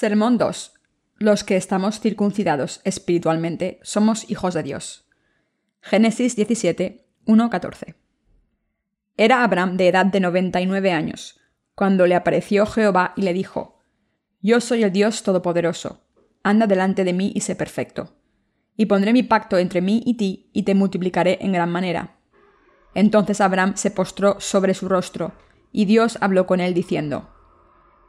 Sermón 2. Los que estamos circuncidados espiritualmente somos hijos de Dios. Génesis 17, 1, 14. Era Abraham de edad de 99 años, cuando le apareció Jehová y le dijo, Yo soy el Dios Todopoderoso, anda delante de mí y sé perfecto. Y pondré mi pacto entre mí y ti, y te multiplicaré en gran manera. Entonces Abraham se postró sobre su rostro, y Dios habló con él diciendo,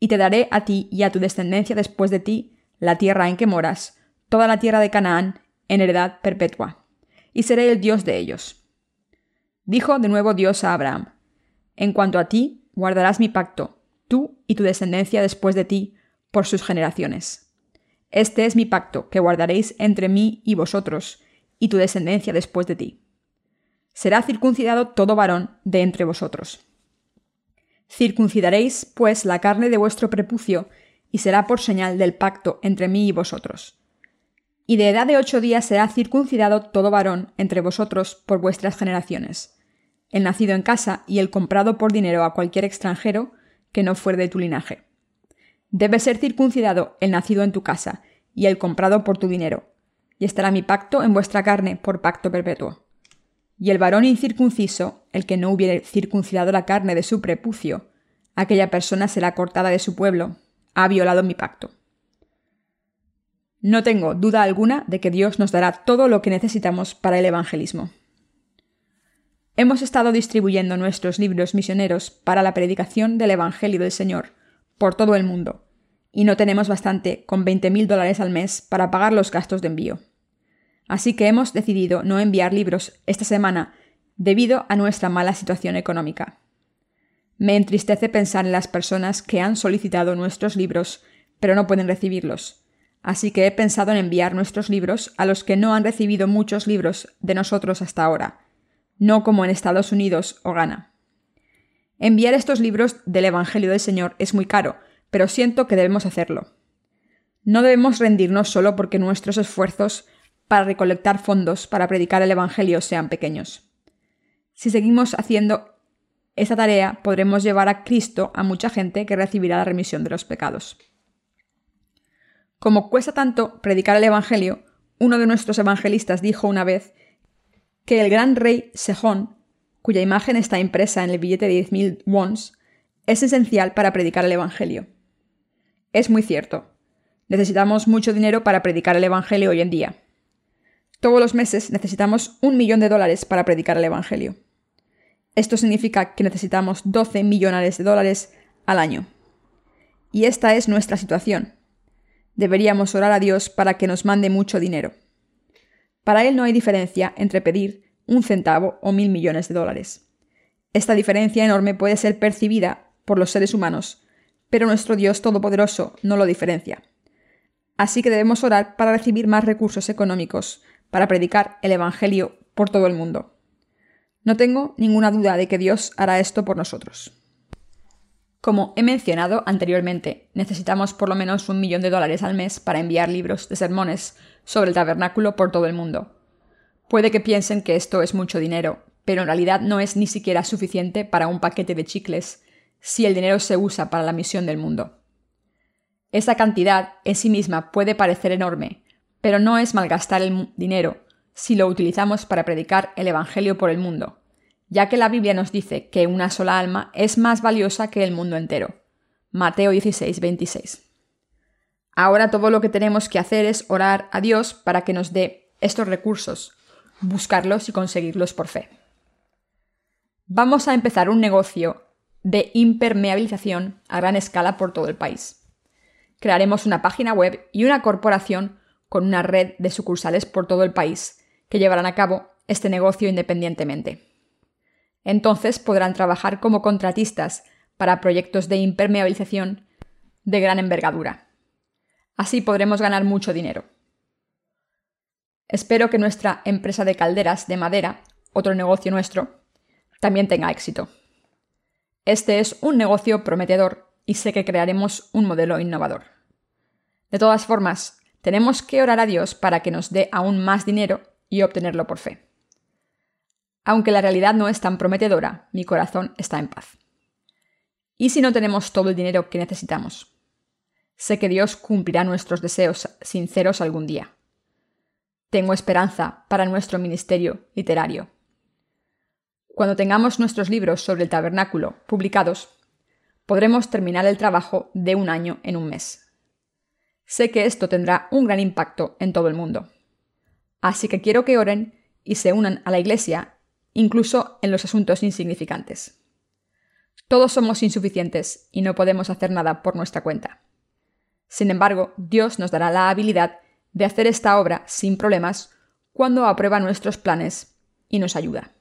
y te daré a ti y a tu descendencia después de ti la tierra en que moras, toda la tierra de Canaán, en heredad perpetua, y seré el Dios de ellos. Dijo de nuevo Dios a Abraham, En cuanto a ti, guardarás mi pacto, tú y tu descendencia después de ti, por sus generaciones. Este es mi pacto que guardaréis entre mí y vosotros, y tu descendencia después de ti. Será circuncidado todo varón de entre vosotros. Circuncidaréis, pues, la carne de vuestro prepucio, y será por señal del pacto entre mí y vosotros. Y de edad de ocho días será circuncidado todo varón entre vosotros por vuestras generaciones, el nacido en casa y el comprado por dinero a cualquier extranjero que no fuere de tu linaje. Debe ser circuncidado el nacido en tu casa y el comprado por tu dinero, y estará mi pacto en vuestra carne por pacto perpetuo. Y el varón incircunciso, el que no hubiere circuncidado la carne de su prepucio, aquella persona será cortada de su pueblo, ha violado mi pacto. No tengo duda alguna de que Dios nos dará todo lo que necesitamos para el evangelismo. Hemos estado distribuyendo nuestros libros misioneros para la predicación del Evangelio del Señor por todo el mundo, y no tenemos bastante con 20.000 dólares al mes para pagar los gastos de envío. Así que hemos decidido no enviar libros esta semana debido a nuestra mala situación económica. Me entristece pensar en las personas que han solicitado nuestros libros pero no pueden recibirlos. Así que he pensado en enviar nuestros libros a los que no han recibido muchos libros de nosotros hasta ahora, no como en Estados Unidos o Ghana. Enviar estos libros del Evangelio del Señor es muy caro, pero siento que debemos hacerlo. No debemos rendirnos solo porque nuestros esfuerzos para recolectar fondos para predicar el Evangelio sean pequeños. Si seguimos haciendo esta tarea, podremos llevar a Cristo a mucha gente que recibirá la remisión de los pecados. Como cuesta tanto predicar el Evangelio, uno de nuestros evangelistas dijo una vez que el gran rey Sejón, cuya imagen está impresa en el billete de 10.000 wons, es esencial para predicar el Evangelio. Es muy cierto. Necesitamos mucho dinero para predicar el Evangelio hoy en día. Todos los meses necesitamos un millón de dólares para predicar el Evangelio. Esto significa que necesitamos 12 millones de dólares al año. Y esta es nuestra situación. Deberíamos orar a Dios para que nos mande mucho dinero. Para Él no hay diferencia entre pedir un centavo o mil millones de dólares. Esta diferencia enorme puede ser percibida por los seres humanos, pero nuestro Dios Todopoderoso no lo diferencia. Así que debemos orar para recibir más recursos económicos para predicar el Evangelio por todo el mundo. No tengo ninguna duda de que Dios hará esto por nosotros. Como he mencionado anteriormente, necesitamos por lo menos un millón de dólares al mes para enviar libros de sermones sobre el tabernáculo por todo el mundo. Puede que piensen que esto es mucho dinero, pero en realidad no es ni siquiera suficiente para un paquete de chicles si el dinero se usa para la misión del mundo. Esa cantidad en sí misma puede parecer enorme, pero no es malgastar el dinero si lo utilizamos para predicar el Evangelio por el mundo, ya que la Biblia nos dice que una sola alma es más valiosa que el mundo entero. Mateo 16, 26. Ahora todo lo que tenemos que hacer es orar a Dios para que nos dé estos recursos, buscarlos y conseguirlos por fe. Vamos a empezar un negocio de impermeabilización a gran escala por todo el país. Crearemos una página web y una corporación con una red de sucursales por todo el país que llevarán a cabo este negocio independientemente. Entonces podrán trabajar como contratistas para proyectos de impermeabilización de gran envergadura. Así podremos ganar mucho dinero. Espero que nuestra empresa de calderas de madera, otro negocio nuestro, también tenga éxito. Este es un negocio prometedor y sé que crearemos un modelo innovador. De todas formas, tenemos que orar a Dios para que nos dé aún más dinero y obtenerlo por fe. Aunque la realidad no es tan prometedora, mi corazón está en paz. ¿Y si no tenemos todo el dinero que necesitamos? Sé que Dios cumplirá nuestros deseos sinceros algún día. Tengo esperanza para nuestro ministerio literario. Cuando tengamos nuestros libros sobre el tabernáculo publicados, podremos terminar el trabajo de un año en un mes. Sé que esto tendrá un gran impacto en todo el mundo. Así que quiero que oren y se unan a la Iglesia, incluso en los asuntos insignificantes. Todos somos insuficientes y no podemos hacer nada por nuestra cuenta. Sin embargo, Dios nos dará la habilidad de hacer esta obra sin problemas cuando aprueba nuestros planes y nos ayuda.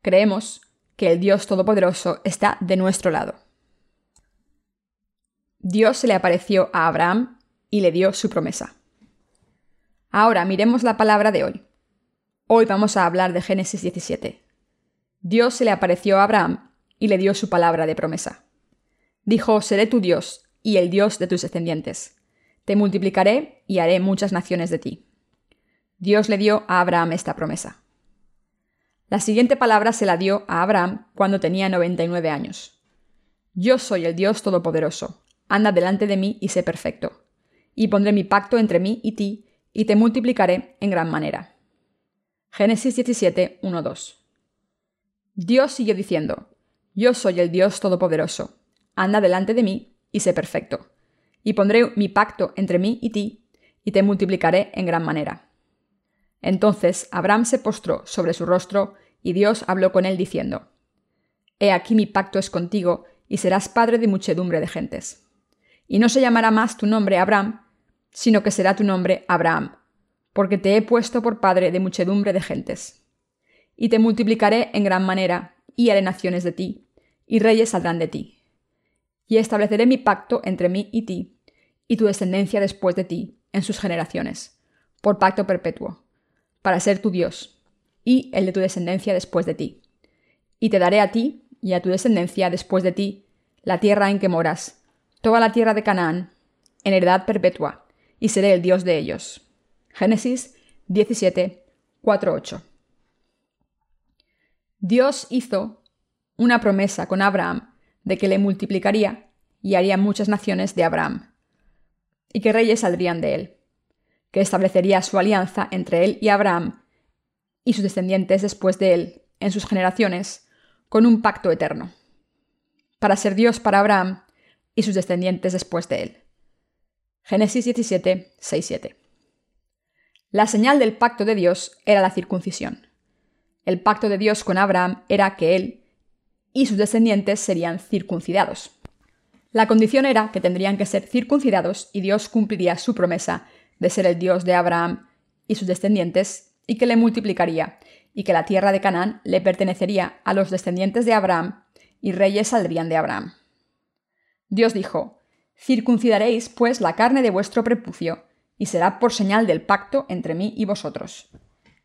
Creemos que el Dios Todopoderoso está de nuestro lado. Dios se le apareció a Abraham y le dio su promesa. Ahora miremos la palabra de hoy. Hoy vamos a hablar de Génesis 17. Dios se le apareció a Abraham y le dio su palabra de promesa. Dijo, seré tu Dios y el Dios de tus descendientes. Te multiplicaré y haré muchas naciones de ti. Dios le dio a Abraham esta promesa. La siguiente palabra se la dio a Abraham cuando tenía 99 años. Yo soy el Dios Todopoderoso. Anda delante de mí y sé perfecto. Y pondré mi pacto entre mí y ti y te multiplicaré en gran manera. Génesis 17, 1, 2. Dios siguió diciendo, Yo soy el Dios Todopoderoso, anda delante de mí y sé perfecto, y pondré mi pacto entre mí y ti, y te multiplicaré en gran manera. Entonces Abraham se postró sobre su rostro, y Dios habló con él diciendo, He aquí mi pacto es contigo, y serás padre de muchedumbre de gentes. Y no se llamará más tu nombre Abraham, sino que será tu nombre Abraham, porque te he puesto por padre de muchedumbre de gentes. Y te multiplicaré en gran manera, y haré naciones de ti, y reyes saldrán de ti. Y estableceré mi pacto entre mí y ti, y tu descendencia después de ti, en sus generaciones, por pacto perpetuo, para ser tu Dios, y el de tu descendencia después de ti. Y te daré a ti y a tu descendencia después de ti la tierra en que moras, toda la tierra de Canaán, en heredad perpetua, y seré el Dios de ellos. Génesis 17, 4, 8. Dios hizo una promesa con Abraham de que le multiplicaría y haría muchas naciones de Abraham, y que reyes saldrían de él, que establecería su alianza entre él y Abraham y sus descendientes después de él, en sus generaciones, con un pacto eterno, para ser Dios para Abraham y sus descendientes después de él. Génesis 17, 6, 7. La señal del pacto de Dios era la circuncisión. El pacto de Dios con Abraham era que él y sus descendientes serían circuncidados. La condición era que tendrían que ser circuncidados y Dios cumpliría su promesa de ser el Dios de Abraham y sus descendientes y que le multiplicaría y que la tierra de Canaán le pertenecería a los descendientes de Abraham y reyes saldrían de Abraham. Dios dijo, Circuncidaréis, pues, la carne de vuestro prepucio, y será por señal del pacto entre mí y vosotros.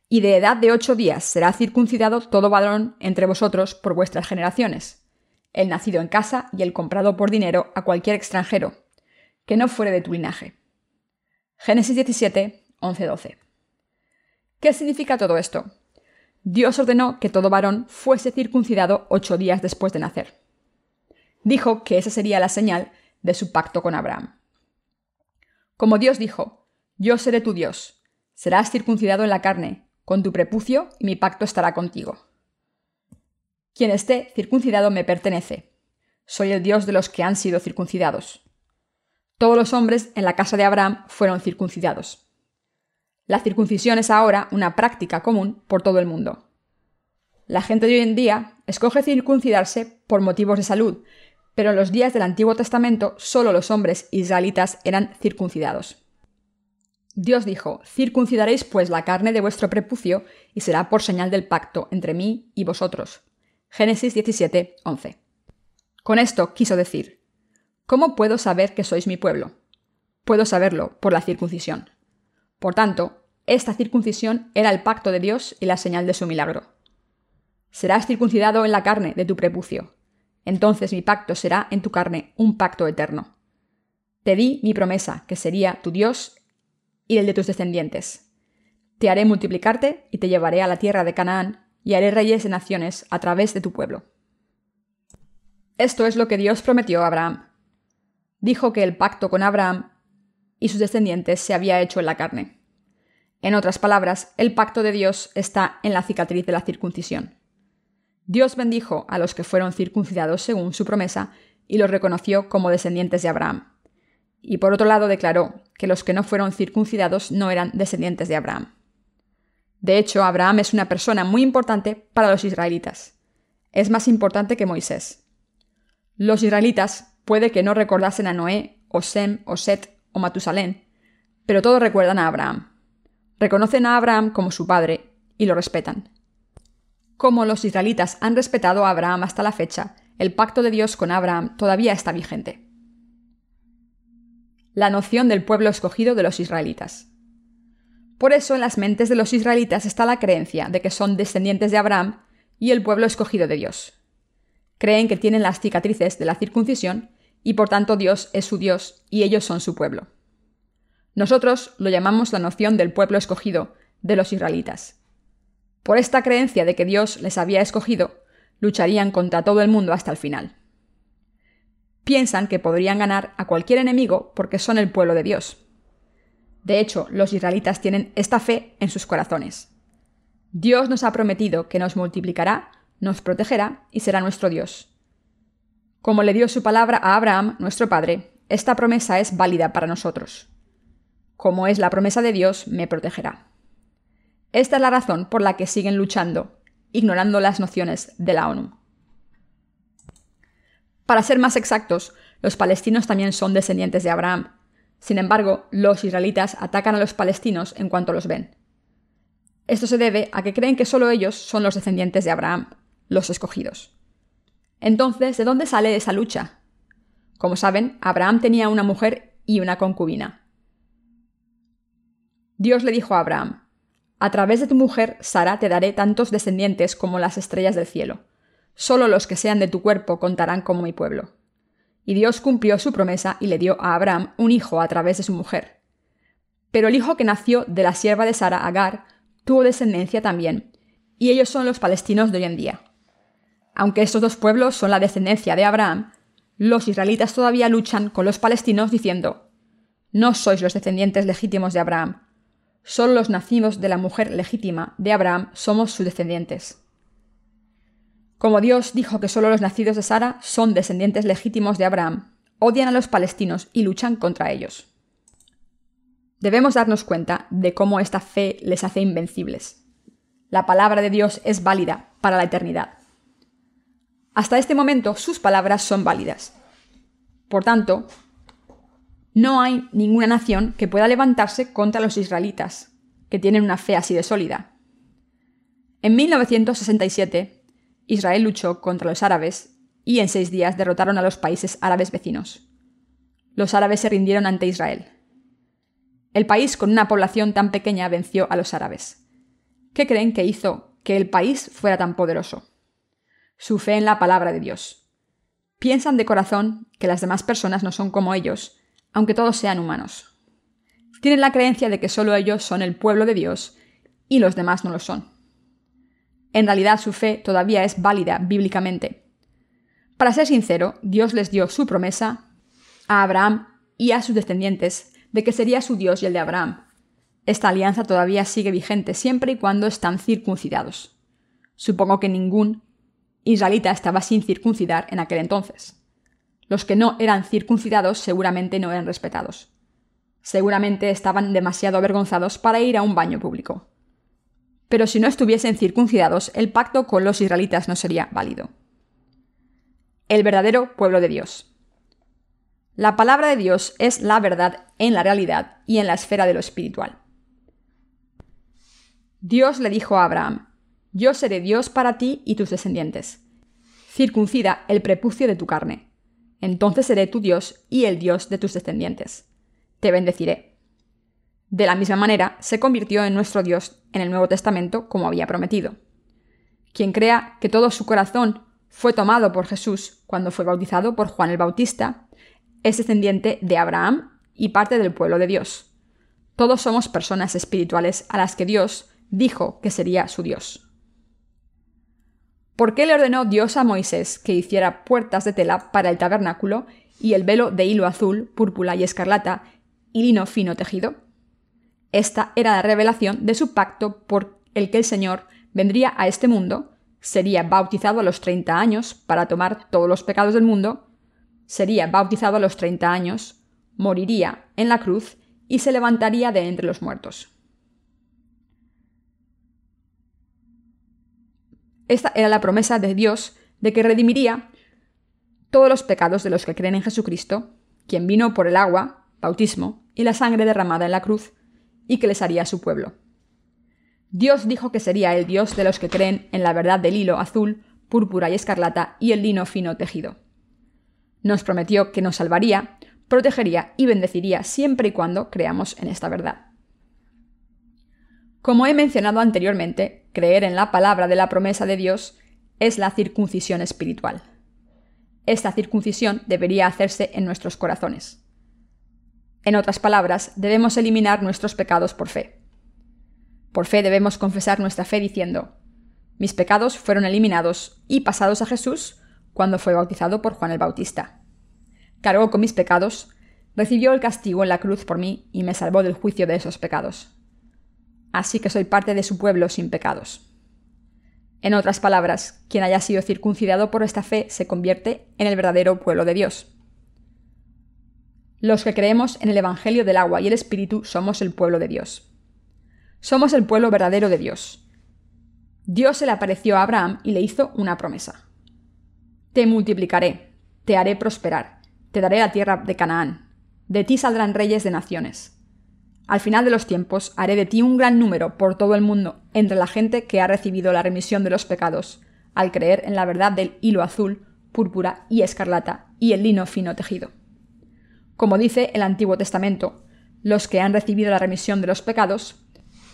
Y de edad de ocho días será circuncidado todo varón entre vosotros por vuestras generaciones, el nacido en casa y el comprado por dinero a cualquier extranjero, que no fuere de tu linaje. Génesis 17, 11, 12. ¿Qué significa todo esto? Dios ordenó que todo varón fuese circuncidado ocho días después de nacer. Dijo que esa sería la señal de su pacto con Abraham. Como Dios dijo, yo seré tu Dios, serás circuncidado en la carne, con tu prepucio y mi pacto estará contigo. Quien esté circuncidado me pertenece, soy el Dios de los que han sido circuncidados. Todos los hombres en la casa de Abraham fueron circuncidados. La circuncisión es ahora una práctica común por todo el mundo. La gente de hoy en día escoge circuncidarse por motivos de salud, pero en los días del Antiguo Testamento solo los hombres israelitas eran circuncidados. Dios dijo, circuncidaréis pues la carne de vuestro prepucio y será por señal del pacto entre mí y vosotros. Génesis 17, 11. Con esto quiso decir, ¿cómo puedo saber que sois mi pueblo? puedo saberlo por la circuncisión. Por tanto, esta circuncisión era el pacto de Dios y la señal de su milagro. Serás circuncidado en la carne de tu prepucio. Entonces mi pacto será en tu carne un pacto eterno. Te di mi promesa, que sería tu Dios y el de tus descendientes. Te haré multiplicarte y te llevaré a la tierra de Canaán y haré reyes de naciones a través de tu pueblo. Esto es lo que Dios prometió a Abraham. Dijo que el pacto con Abraham y sus descendientes se había hecho en la carne. En otras palabras, el pacto de Dios está en la cicatriz de la circuncisión. Dios bendijo a los que fueron circuncidados según su promesa y los reconoció como descendientes de Abraham. Y por otro lado declaró que los que no fueron circuncidados no eran descendientes de Abraham. De hecho, Abraham es una persona muy importante para los israelitas. Es más importante que Moisés. Los israelitas puede que no recordasen a Noé, o Sem, o Set, o Matusalén, pero todos recuerdan a Abraham. Reconocen a Abraham como su padre y lo respetan. Como los israelitas han respetado a Abraham hasta la fecha, el pacto de Dios con Abraham todavía está vigente. La noción del pueblo escogido de los israelitas. Por eso en las mentes de los israelitas está la creencia de que son descendientes de Abraham y el pueblo escogido de Dios. Creen que tienen las cicatrices de la circuncisión y por tanto Dios es su Dios y ellos son su pueblo. Nosotros lo llamamos la noción del pueblo escogido de los israelitas. Por esta creencia de que Dios les había escogido, lucharían contra todo el mundo hasta el final. Piensan que podrían ganar a cualquier enemigo porque son el pueblo de Dios. De hecho, los israelitas tienen esta fe en sus corazones. Dios nos ha prometido que nos multiplicará, nos protegerá y será nuestro Dios. Como le dio su palabra a Abraham, nuestro padre, esta promesa es válida para nosotros. Como es la promesa de Dios, me protegerá. Esta es la razón por la que siguen luchando, ignorando las nociones de la ONU. Para ser más exactos, los palestinos también son descendientes de Abraham. Sin embargo, los israelitas atacan a los palestinos en cuanto los ven. Esto se debe a que creen que solo ellos son los descendientes de Abraham, los escogidos. Entonces, ¿de dónde sale esa lucha? Como saben, Abraham tenía una mujer y una concubina. Dios le dijo a Abraham, a través de tu mujer, Sara, te daré tantos descendientes como las estrellas del cielo. Solo los que sean de tu cuerpo contarán como mi pueblo. Y Dios cumplió su promesa y le dio a Abraham un hijo a través de su mujer. Pero el hijo que nació de la sierva de Sara, Agar, tuvo descendencia también, y ellos son los palestinos de hoy en día. Aunque estos dos pueblos son la descendencia de Abraham, los israelitas todavía luchan con los palestinos diciendo, no sois los descendientes legítimos de Abraham, Solo los nacidos de la mujer legítima de Abraham somos sus descendientes. Como Dios dijo que solo los nacidos de Sara son descendientes legítimos de Abraham, odian a los palestinos y luchan contra ellos. Debemos darnos cuenta de cómo esta fe les hace invencibles. La palabra de Dios es válida para la eternidad. Hasta este momento sus palabras son válidas. Por tanto, no hay ninguna nación que pueda levantarse contra los israelitas, que tienen una fe así de sólida. En 1967, Israel luchó contra los árabes y en seis días derrotaron a los países árabes vecinos. Los árabes se rindieron ante Israel. El país con una población tan pequeña venció a los árabes. ¿Qué creen que hizo que el país fuera tan poderoso? Su fe en la palabra de Dios. Piensan de corazón que las demás personas no son como ellos aunque todos sean humanos. Tienen la creencia de que solo ellos son el pueblo de Dios y los demás no lo son. En realidad su fe todavía es válida bíblicamente. Para ser sincero, Dios les dio su promesa a Abraham y a sus descendientes de que sería su Dios y el de Abraham. Esta alianza todavía sigue vigente siempre y cuando están circuncidados. Supongo que ningún israelita estaba sin circuncidar en aquel entonces. Los que no eran circuncidados seguramente no eran respetados. Seguramente estaban demasiado avergonzados para ir a un baño público. Pero si no estuviesen circuncidados, el pacto con los israelitas no sería válido. El verdadero pueblo de Dios. La palabra de Dios es la verdad en la realidad y en la esfera de lo espiritual. Dios le dijo a Abraham, Yo seré Dios para ti y tus descendientes. Circuncida el prepucio de tu carne entonces seré tu Dios y el Dios de tus descendientes. te bendeciré. De la misma manera, se convirtió en nuestro Dios en el Nuevo Testamento como había prometido. Quien crea que todo su corazón fue tomado por Jesús cuando fue bautizado por Juan el Bautista, es descendiente de Abraham y parte del pueblo de Dios. Todos somos personas espirituales a las que Dios dijo que sería su Dios. ¿Por qué le ordenó Dios a Moisés que hiciera puertas de tela para el tabernáculo y el velo de hilo azul, púrpura y escarlata y lino fino tejido? Esta era la revelación de su pacto por el que el Señor vendría a este mundo, sería bautizado a los 30 años para tomar todos los pecados del mundo, sería bautizado a los 30 años, moriría en la cruz y se levantaría de entre los muertos. Esta era la promesa de Dios de que redimiría todos los pecados de los que creen en Jesucristo, quien vino por el agua, bautismo, y la sangre derramada en la cruz, y que les haría su pueblo. Dios dijo que sería el Dios de los que creen en la verdad del hilo azul, púrpura y escarlata y el lino fino tejido. Nos prometió que nos salvaría, protegería y bendeciría siempre y cuando creamos en esta verdad. Como he mencionado anteriormente, creer en la palabra de la promesa de Dios es la circuncisión espiritual. Esta circuncisión debería hacerse en nuestros corazones. En otras palabras, debemos eliminar nuestros pecados por fe. Por fe debemos confesar nuestra fe diciendo, mis pecados fueron eliminados y pasados a Jesús cuando fue bautizado por Juan el Bautista. Cargó con mis pecados, recibió el castigo en la cruz por mí y me salvó del juicio de esos pecados así que soy parte de su pueblo sin pecados. En otras palabras, quien haya sido circuncidado por esta fe se convierte en el verdadero pueblo de Dios. Los que creemos en el Evangelio del agua y el Espíritu somos el pueblo de Dios. Somos el pueblo verdadero de Dios. Dios se le apareció a Abraham y le hizo una promesa. Te multiplicaré, te haré prosperar, te daré la tierra de Canaán, de ti saldrán reyes de naciones al final de los tiempos haré de ti un gran número por todo el mundo entre la gente que ha recibido la remisión de los pecados, al creer en la verdad del hilo azul, púrpura y escarlata y el lino fino tejido. Como dice el Antiguo Testamento, los que han recibido la remisión de los pecados,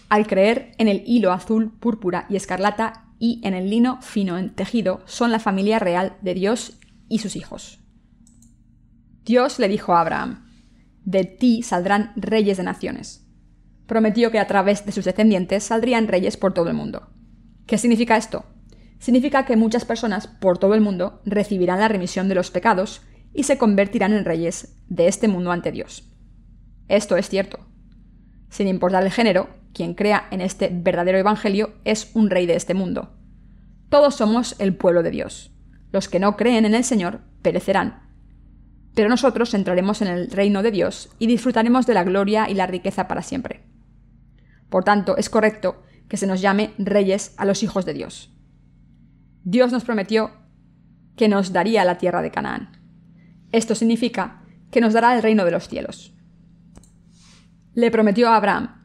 al creer en el hilo azul, púrpura y escarlata y en el lino fino tejido, son la familia real de Dios y sus hijos. Dios le dijo a Abraham, de ti saldrán reyes de naciones. Prometió que a través de sus descendientes saldrían reyes por todo el mundo. ¿Qué significa esto? Significa que muchas personas por todo el mundo recibirán la remisión de los pecados y se convertirán en reyes de este mundo ante Dios. Esto es cierto. Sin importar el género, quien crea en este verdadero Evangelio es un rey de este mundo. Todos somos el pueblo de Dios. Los que no creen en el Señor perecerán, pero nosotros entraremos en el reino de Dios y disfrutaremos de la gloria y la riqueza para siempre. Por tanto, es correcto que se nos llame reyes a los hijos de Dios. Dios nos prometió que nos daría la tierra de Canaán. Esto significa que nos dará el reino de los cielos. Le prometió a Abraham,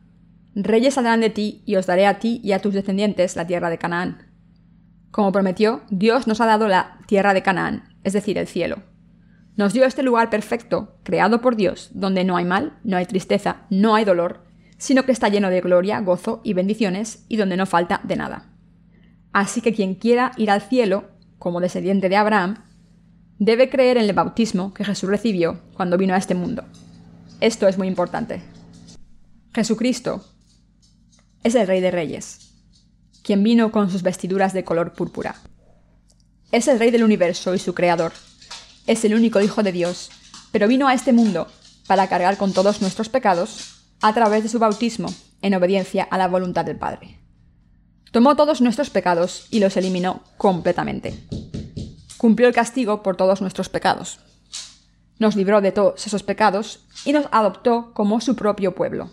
Reyes saldrán de ti y os daré a ti y a tus descendientes la tierra de Canaán. Como prometió, Dios nos ha dado la tierra de Canaán, es decir, el cielo. Nos dio este lugar perfecto, creado por Dios, donde no hay mal, no hay tristeza, no hay dolor, sino que está lleno de gloria, gozo y bendiciones, y donde no falta de nada. Así que quien quiera ir al cielo, como descendiente de Abraham, debe creer en el bautismo que Jesús recibió cuando vino a este mundo. Esto es muy importante. Jesucristo es el Rey de Reyes, quien vino con sus vestiduras de color púrpura. Es el Rey del universo y su Creador, es el único Hijo de Dios, pero vino a este mundo para cargar con todos nuestros pecados a través de su bautismo, en obediencia a la voluntad del Padre. Tomó todos nuestros pecados y los eliminó completamente. Cumplió el castigo por todos nuestros pecados. Nos libró de todos esos pecados y nos adoptó como su propio pueblo.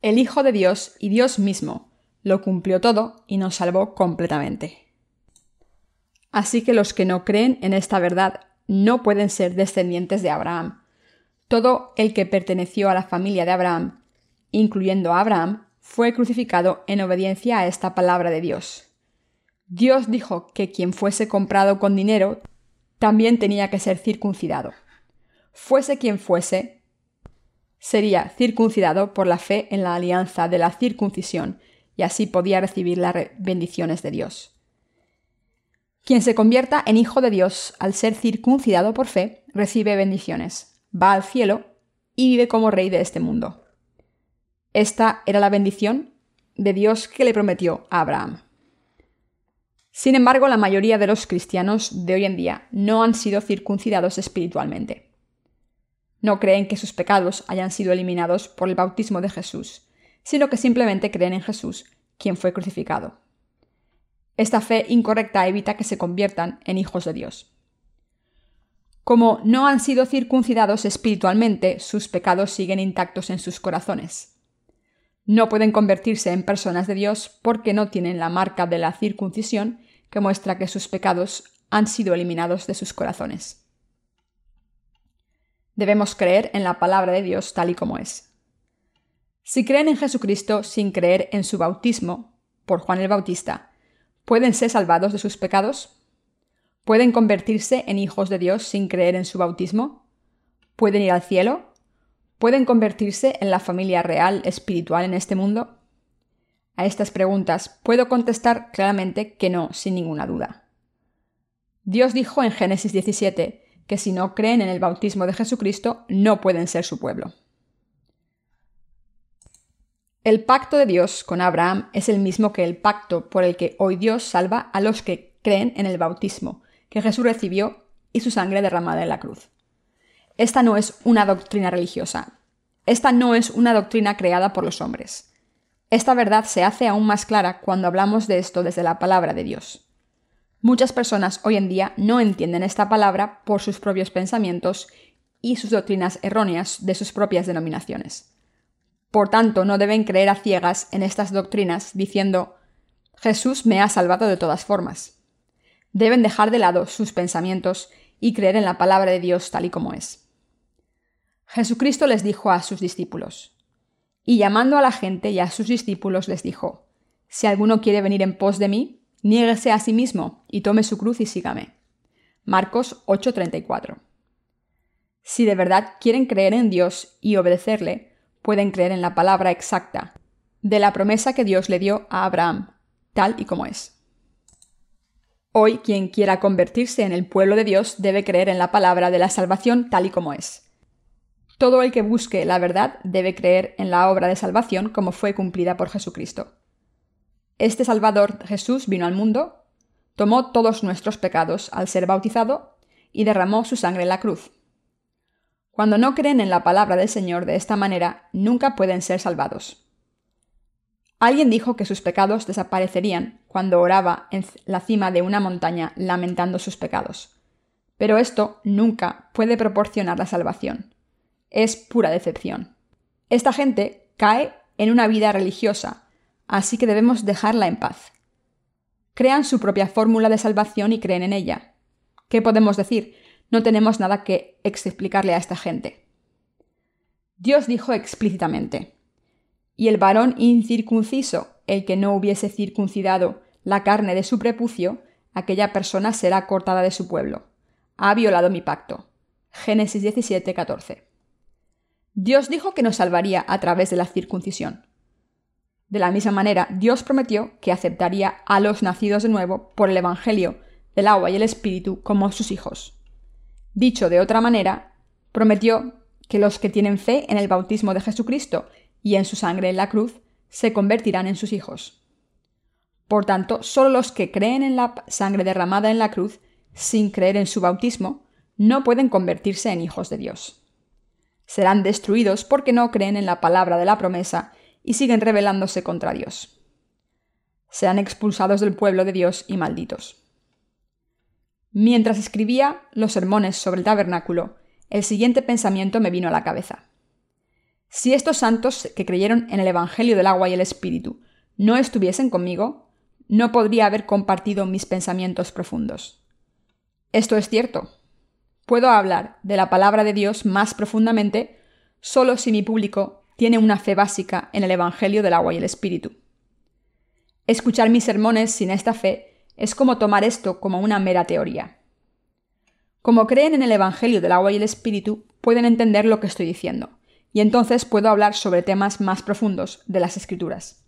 El Hijo de Dios y Dios mismo lo cumplió todo y nos salvó completamente. Así que los que no creen en esta verdad no pueden ser descendientes de Abraham. Todo el que perteneció a la familia de Abraham, incluyendo a Abraham, fue crucificado en obediencia a esta palabra de Dios. Dios dijo que quien fuese comprado con dinero también tenía que ser circuncidado. Fuese quien fuese, sería circuncidado por la fe en la alianza de la circuncisión y así podía recibir las bendiciones de Dios. Quien se convierta en hijo de Dios al ser circuncidado por fe, recibe bendiciones, va al cielo y vive como rey de este mundo. Esta era la bendición de Dios que le prometió a Abraham. Sin embargo, la mayoría de los cristianos de hoy en día no han sido circuncidados espiritualmente. No creen que sus pecados hayan sido eliminados por el bautismo de Jesús, sino que simplemente creen en Jesús, quien fue crucificado. Esta fe incorrecta evita que se conviertan en hijos de Dios. Como no han sido circuncidados espiritualmente, sus pecados siguen intactos en sus corazones. No pueden convertirse en personas de Dios porque no tienen la marca de la circuncisión que muestra que sus pecados han sido eliminados de sus corazones. Debemos creer en la palabra de Dios tal y como es. Si creen en Jesucristo sin creer en su bautismo, por Juan el Bautista, ¿pueden ser salvados de sus pecados? ¿Pueden convertirse en hijos de Dios sin creer en su bautismo? ¿Pueden ir al cielo? ¿Pueden convertirse en la familia real espiritual en este mundo? A estas preguntas puedo contestar claramente que no, sin ninguna duda. Dios dijo en Génesis 17 que si no creen en el bautismo de Jesucristo no pueden ser su pueblo. El pacto de Dios con Abraham es el mismo que el pacto por el que hoy Dios salva a los que creen en el bautismo que Jesús recibió y su sangre derramada en la cruz. Esta no es una doctrina religiosa. Esta no es una doctrina creada por los hombres. Esta verdad se hace aún más clara cuando hablamos de esto desde la palabra de Dios. Muchas personas hoy en día no entienden esta palabra por sus propios pensamientos y sus doctrinas erróneas de sus propias denominaciones. Por tanto, no deben creer a ciegas en estas doctrinas diciendo Jesús me ha salvado de todas formas. Deben dejar de lado sus pensamientos y creer en la palabra de Dios tal y como es. Jesucristo les dijo a sus discípulos, y llamando a la gente y a sus discípulos les dijo, Si alguno quiere venir en pos de mí, niéguese a sí mismo y tome su cruz y sígame. Marcos 8:34. Si de verdad quieren creer en Dios y obedecerle, pueden creer en la palabra exacta de la promesa que Dios le dio a Abraham, tal y como es. Hoy quien quiera convertirse en el pueblo de Dios debe creer en la palabra de la salvación tal y como es. Todo el que busque la verdad debe creer en la obra de salvación como fue cumplida por Jesucristo. Este Salvador Jesús vino al mundo, tomó todos nuestros pecados al ser bautizado y derramó su sangre en la cruz, cuando no creen en la palabra del Señor de esta manera, nunca pueden ser salvados. Alguien dijo que sus pecados desaparecerían cuando oraba en la cima de una montaña lamentando sus pecados. Pero esto nunca puede proporcionar la salvación. Es pura decepción. Esta gente cae en una vida religiosa, así que debemos dejarla en paz. Crean su propia fórmula de salvación y creen en ella. ¿Qué podemos decir? No tenemos nada que explicarle a esta gente. Dios dijo explícitamente, y el varón incircunciso, el que no hubiese circuncidado la carne de su prepucio, aquella persona será cortada de su pueblo. Ha violado mi pacto. Génesis 17, 14. Dios dijo que nos salvaría a través de la circuncisión. De la misma manera, Dios prometió que aceptaría a los nacidos de nuevo por el Evangelio del agua y el Espíritu como sus hijos. Dicho de otra manera, prometió que los que tienen fe en el bautismo de Jesucristo y en su sangre en la cruz se convertirán en sus hijos. Por tanto, solo los que creen en la sangre derramada en la cruz, sin creer en su bautismo, no pueden convertirse en hijos de Dios. Serán destruidos porque no creen en la palabra de la promesa y siguen rebelándose contra Dios. Serán expulsados del pueblo de Dios y malditos. Mientras escribía los sermones sobre el tabernáculo, el siguiente pensamiento me vino a la cabeza. Si estos santos que creyeron en el Evangelio del agua y el Espíritu no estuviesen conmigo, no podría haber compartido mis pensamientos profundos. Esto es cierto. Puedo hablar de la palabra de Dios más profundamente solo si mi público tiene una fe básica en el Evangelio del agua y el Espíritu. Escuchar mis sermones sin esta fe es como tomar esto como una mera teoría. Como creen en el Evangelio del agua y el Espíritu, pueden entender lo que estoy diciendo, y entonces puedo hablar sobre temas más profundos de las escrituras.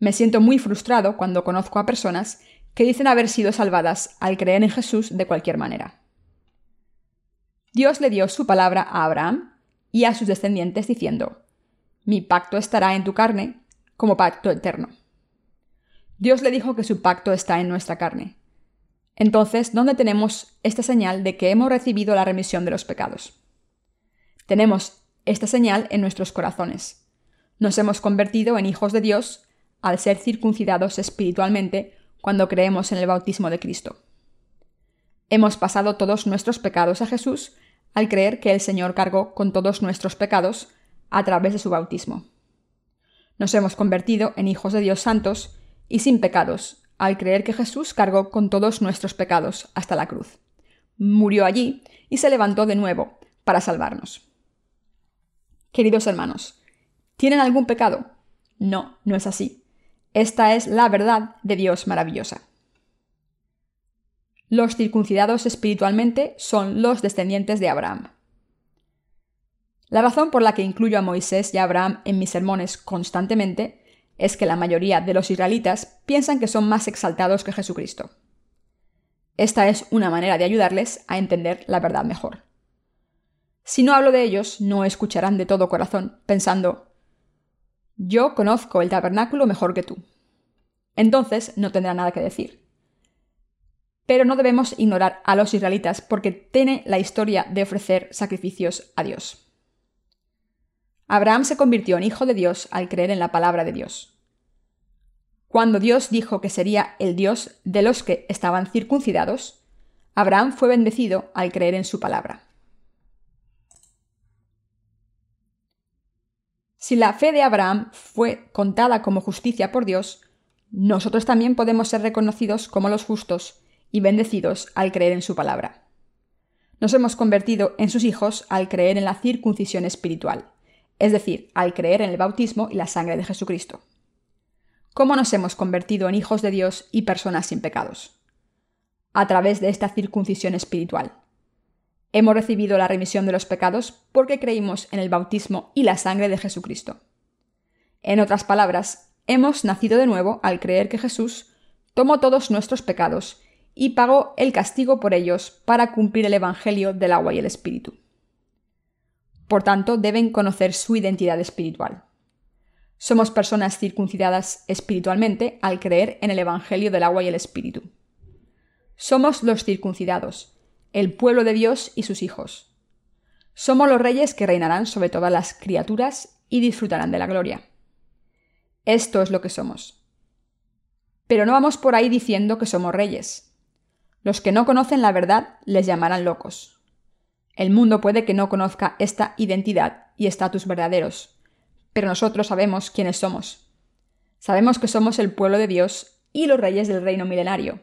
Me siento muy frustrado cuando conozco a personas que dicen haber sido salvadas al creer en Jesús de cualquier manera. Dios le dio su palabra a Abraham y a sus descendientes diciendo, Mi pacto estará en tu carne como pacto eterno. Dios le dijo que su pacto está en nuestra carne. Entonces, ¿dónde tenemos esta señal de que hemos recibido la remisión de los pecados? Tenemos esta señal en nuestros corazones. Nos hemos convertido en hijos de Dios al ser circuncidados espiritualmente cuando creemos en el bautismo de Cristo. Hemos pasado todos nuestros pecados a Jesús al creer que el Señor cargó con todos nuestros pecados a través de su bautismo. Nos hemos convertido en hijos de Dios santos y sin pecados al creer que Jesús cargó con todos nuestros pecados hasta la cruz. Murió allí y se levantó de nuevo para salvarnos. Queridos hermanos, ¿tienen algún pecado? No, no es así. Esta es la verdad de Dios maravillosa. Los circuncidados espiritualmente son los descendientes de Abraham. La razón por la que incluyo a Moisés y a Abraham en mis sermones constantemente es que la mayoría de los israelitas piensan que son más exaltados que Jesucristo. Esta es una manera de ayudarles a entender la verdad mejor. Si no hablo de ellos, no escucharán de todo corazón, pensando, yo conozco el tabernáculo mejor que tú. Entonces no tendrá nada que decir. Pero no debemos ignorar a los israelitas porque tiene la historia de ofrecer sacrificios a Dios. Abraham se convirtió en hijo de Dios al creer en la palabra de Dios. Cuando Dios dijo que sería el Dios de los que estaban circuncidados, Abraham fue bendecido al creer en su palabra. Si la fe de Abraham fue contada como justicia por Dios, nosotros también podemos ser reconocidos como los justos y bendecidos al creer en su palabra. Nos hemos convertido en sus hijos al creer en la circuncisión espiritual, es decir, al creer en el bautismo y la sangre de Jesucristo. ¿Cómo nos hemos convertido en hijos de Dios y personas sin pecados? A través de esta circuncisión espiritual. Hemos recibido la remisión de los pecados porque creímos en el bautismo y la sangre de Jesucristo. En otras palabras, hemos nacido de nuevo al creer que Jesús tomó todos nuestros pecados y pagó el castigo por ellos para cumplir el Evangelio del agua y el Espíritu. Por tanto, deben conocer su identidad espiritual. Somos personas circuncidadas espiritualmente al creer en el Evangelio del agua y el Espíritu. Somos los circuncidados, el pueblo de Dios y sus hijos. Somos los reyes que reinarán sobre todas las criaturas y disfrutarán de la gloria. Esto es lo que somos. Pero no vamos por ahí diciendo que somos reyes. Los que no conocen la verdad les llamarán locos. El mundo puede que no conozca esta identidad y estatus verdaderos, pero nosotros sabemos quiénes somos. Sabemos que somos el pueblo de Dios y los reyes del reino milenario.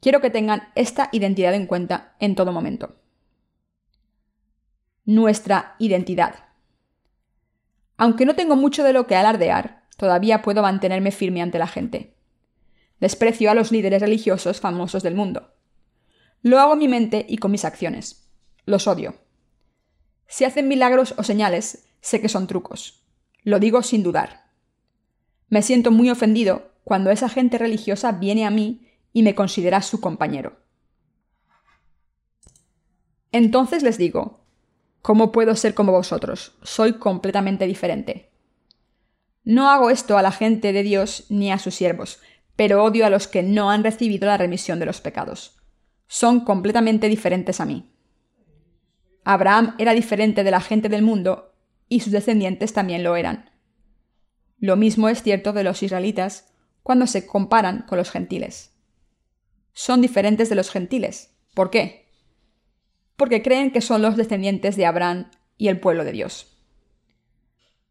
Quiero que tengan esta identidad en cuenta en todo momento. Nuestra identidad. Aunque no tengo mucho de lo que alardear, todavía puedo mantenerme firme ante la gente. Desprecio a los líderes religiosos famosos del mundo. Lo hago en mi mente y con mis acciones. Los odio. Si hacen milagros o señales, sé que son trucos. Lo digo sin dudar. Me siento muy ofendido cuando esa gente religiosa viene a mí y me considera su compañero. Entonces les digo, ¿cómo puedo ser como vosotros? Soy completamente diferente. No hago esto a la gente de Dios ni a sus siervos, pero odio a los que no han recibido la remisión de los pecados. Son completamente diferentes a mí. Abraham era diferente de la gente del mundo y sus descendientes también lo eran. Lo mismo es cierto de los israelitas cuando se comparan con los gentiles son diferentes de los gentiles. ¿Por qué? Porque creen que son los descendientes de Abraham y el pueblo de Dios.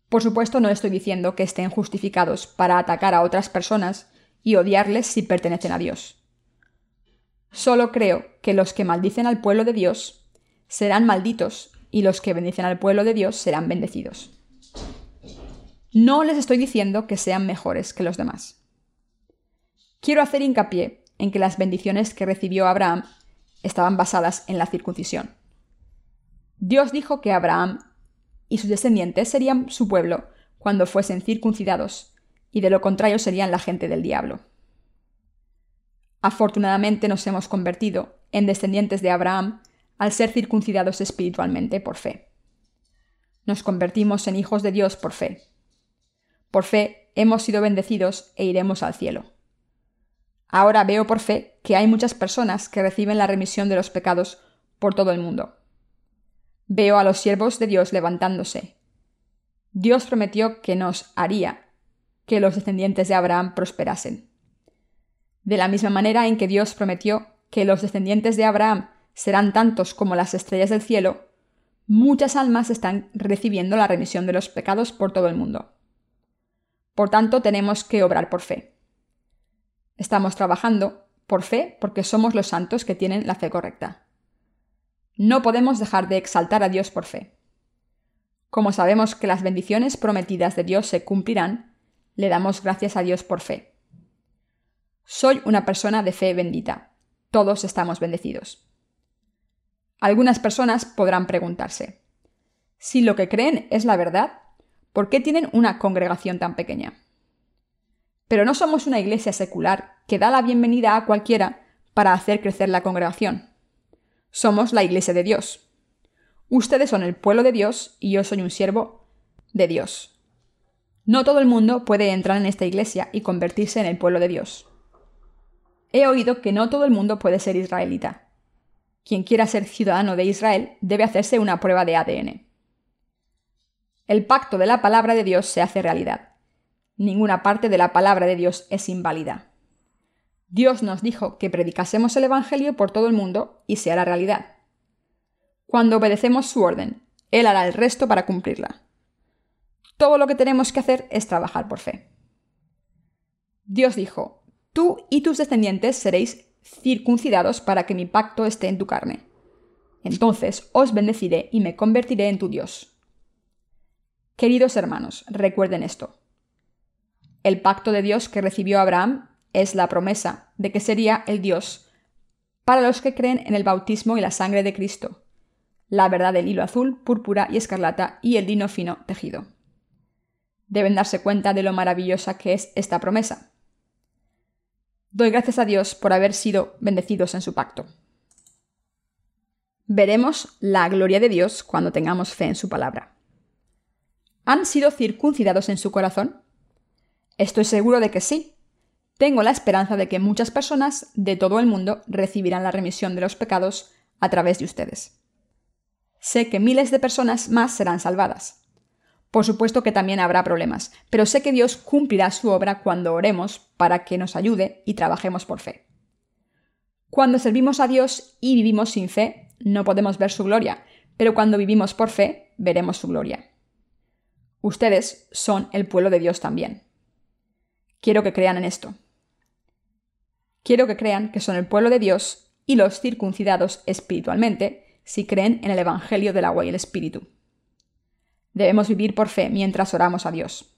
Por supuesto, no estoy diciendo que estén justificados para atacar a otras personas y odiarles si pertenecen a Dios. Solo creo que los que maldicen al pueblo de Dios serán malditos y los que bendicen al pueblo de Dios serán bendecidos. No les estoy diciendo que sean mejores que los demás. Quiero hacer hincapié en que las bendiciones que recibió Abraham estaban basadas en la circuncisión. Dios dijo que Abraham y sus descendientes serían su pueblo cuando fuesen circuncidados, y de lo contrario serían la gente del diablo. Afortunadamente nos hemos convertido en descendientes de Abraham al ser circuncidados espiritualmente por fe. Nos convertimos en hijos de Dios por fe. Por fe hemos sido bendecidos e iremos al cielo. Ahora veo por fe que hay muchas personas que reciben la remisión de los pecados por todo el mundo. Veo a los siervos de Dios levantándose. Dios prometió que nos haría que los descendientes de Abraham prosperasen. De la misma manera en que Dios prometió que los descendientes de Abraham serán tantos como las estrellas del cielo, muchas almas están recibiendo la remisión de los pecados por todo el mundo. Por tanto, tenemos que obrar por fe. Estamos trabajando por fe porque somos los santos que tienen la fe correcta. No podemos dejar de exaltar a Dios por fe. Como sabemos que las bendiciones prometidas de Dios se cumplirán, le damos gracias a Dios por fe. Soy una persona de fe bendita. Todos estamos bendecidos. Algunas personas podrán preguntarse, si lo que creen es la verdad, ¿por qué tienen una congregación tan pequeña? Pero no somos una iglesia secular que da la bienvenida a cualquiera para hacer crecer la congregación. Somos la iglesia de Dios. Ustedes son el pueblo de Dios y yo soy un siervo de Dios. No todo el mundo puede entrar en esta iglesia y convertirse en el pueblo de Dios. He oído que no todo el mundo puede ser israelita. Quien quiera ser ciudadano de Israel debe hacerse una prueba de ADN. El pacto de la palabra de Dios se hace realidad. Ninguna parte de la palabra de Dios es inválida. Dios nos dijo que predicásemos el Evangelio por todo el mundo y se hará realidad. Cuando obedecemos su orden, Él hará el resto para cumplirla. Todo lo que tenemos que hacer es trabajar por fe. Dios dijo, Tú y tus descendientes seréis circuncidados para que mi pacto esté en tu carne. Entonces os bendeciré y me convertiré en tu Dios. Queridos hermanos, recuerden esto. El pacto de Dios que recibió Abraham es la promesa de que sería el Dios para los que creen en el bautismo y la sangre de Cristo, la verdad del hilo azul, púrpura y escarlata y el lino fino tejido. Deben darse cuenta de lo maravillosa que es esta promesa. Doy gracias a Dios por haber sido bendecidos en su pacto. Veremos la gloria de Dios cuando tengamos fe en su palabra. ¿Han sido circuncidados en su corazón? Estoy seguro de que sí. Tengo la esperanza de que muchas personas de todo el mundo recibirán la remisión de los pecados a través de ustedes. Sé que miles de personas más serán salvadas. Por supuesto que también habrá problemas, pero sé que Dios cumplirá su obra cuando oremos para que nos ayude y trabajemos por fe. Cuando servimos a Dios y vivimos sin fe, no podemos ver su gloria, pero cuando vivimos por fe, veremos su gloria. Ustedes son el pueblo de Dios también. Quiero que crean en esto. Quiero que crean que son el pueblo de Dios y los circuncidados espiritualmente si creen en el Evangelio del agua y el Espíritu. Debemos vivir por fe mientras oramos a Dios.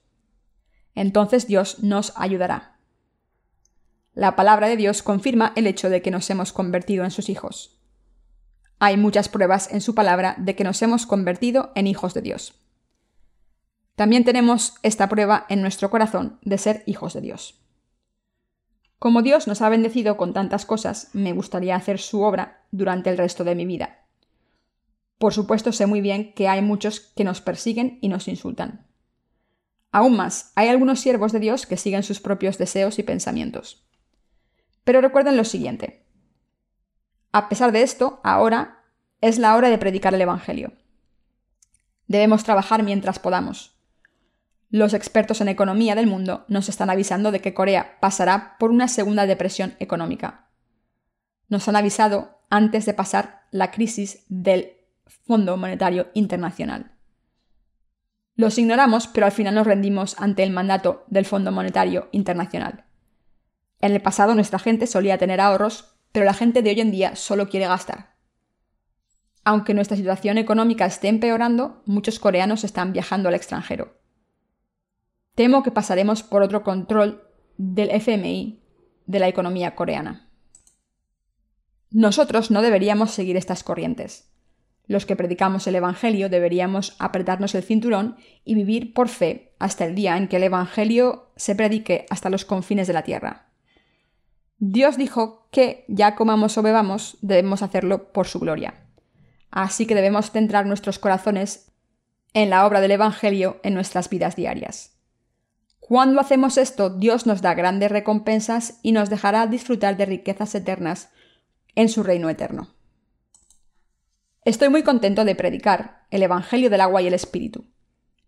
Entonces Dios nos ayudará. La palabra de Dios confirma el hecho de que nos hemos convertido en sus hijos. Hay muchas pruebas en su palabra de que nos hemos convertido en hijos de Dios. También tenemos esta prueba en nuestro corazón de ser hijos de Dios. Como Dios nos ha bendecido con tantas cosas, me gustaría hacer su obra durante el resto de mi vida. Por supuesto, sé muy bien que hay muchos que nos persiguen y nos insultan. Aún más, hay algunos siervos de Dios que siguen sus propios deseos y pensamientos. Pero recuerden lo siguiente. A pesar de esto, ahora es la hora de predicar el Evangelio. Debemos trabajar mientras podamos. Los expertos en economía del mundo nos están avisando de que Corea pasará por una segunda depresión económica. Nos han avisado antes de pasar la crisis del Fondo Monetario Internacional. Los ignoramos, pero al final nos rendimos ante el mandato del Fondo Monetario Internacional. En el pasado nuestra gente solía tener ahorros, pero la gente de hoy en día solo quiere gastar. Aunque nuestra situación económica esté empeorando, muchos coreanos están viajando al extranjero. Temo que pasaremos por otro control del FMI de la economía coreana. Nosotros no deberíamos seguir estas corrientes. Los que predicamos el Evangelio deberíamos apretarnos el cinturón y vivir por fe hasta el día en que el Evangelio se predique hasta los confines de la tierra. Dios dijo que, ya comamos o bebamos, debemos hacerlo por su gloria. Así que debemos centrar nuestros corazones en la obra del Evangelio en nuestras vidas diarias. Cuando hacemos esto, Dios nos da grandes recompensas y nos dejará disfrutar de riquezas eternas en su reino eterno. Estoy muy contento de predicar el Evangelio del agua y el Espíritu.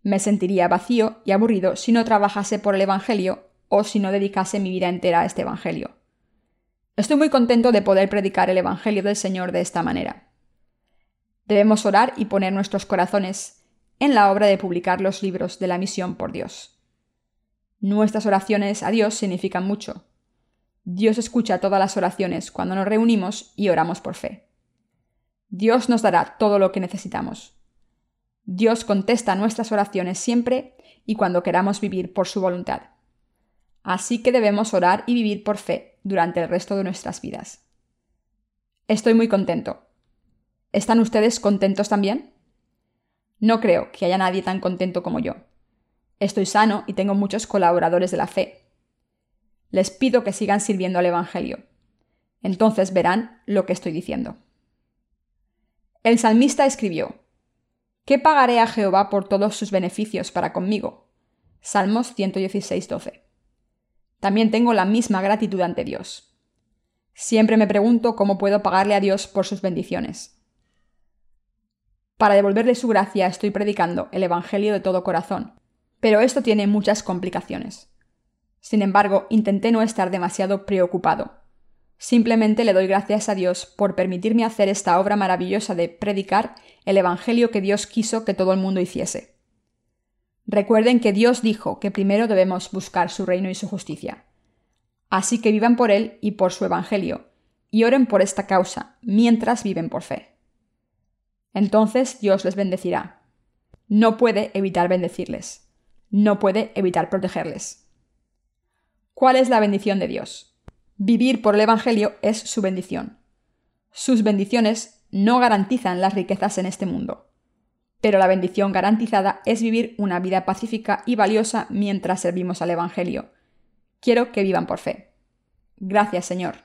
Me sentiría vacío y aburrido si no trabajase por el Evangelio o si no dedicase mi vida entera a este Evangelio. Estoy muy contento de poder predicar el Evangelio del Señor de esta manera. Debemos orar y poner nuestros corazones en la obra de publicar los libros de la misión por Dios. Nuestras oraciones a Dios significan mucho. Dios escucha todas las oraciones cuando nos reunimos y oramos por fe. Dios nos dará todo lo que necesitamos. Dios contesta nuestras oraciones siempre y cuando queramos vivir por su voluntad. Así que debemos orar y vivir por fe durante el resto de nuestras vidas. Estoy muy contento. ¿Están ustedes contentos también? No creo que haya nadie tan contento como yo. Estoy sano y tengo muchos colaboradores de la fe. Les pido que sigan sirviendo al Evangelio. Entonces verán lo que estoy diciendo. El salmista escribió, ¿Qué pagaré a Jehová por todos sus beneficios para conmigo? Salmos 116, 12. También tengo la misma gratitud ante Dios. Siempre me pregunto cómo puedo pagarle a Dios por sus bendiciones. Para devolverle su gracia estoy predicando el Evangelio de todo corazón, pero esto tiene muchas complicaciones. Sin embargo, intenté no estar demasiado preocupado, Simplemente le doy gracias a Dios por permitirme hacer esta obra maravillosa de predicar el Evangelio que Dios quiso que todo el mundo hiciese. Recuerden que Dios dijo que primero debemos buscar su reino y su justicia. Así que vivan por Él y por su Evangelio, y oren por esta causa, mientras viven por fe. Entonces Dios les bendecirá. No puede evitar bendecirles. No puede evitar protegerles. ¿Cuál es la bendición de Dios? Vivir por el Evangelio es su bendición. Sus bendiciones no garantizan las riquezas en este mundo, pero la bendición garantizada es vivir una vida pacífica y valiosa mientras servimos al Evangelio. Quiero que vivan por fe. Gracias, Señor.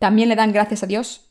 ¿También le dan gracias a Dios?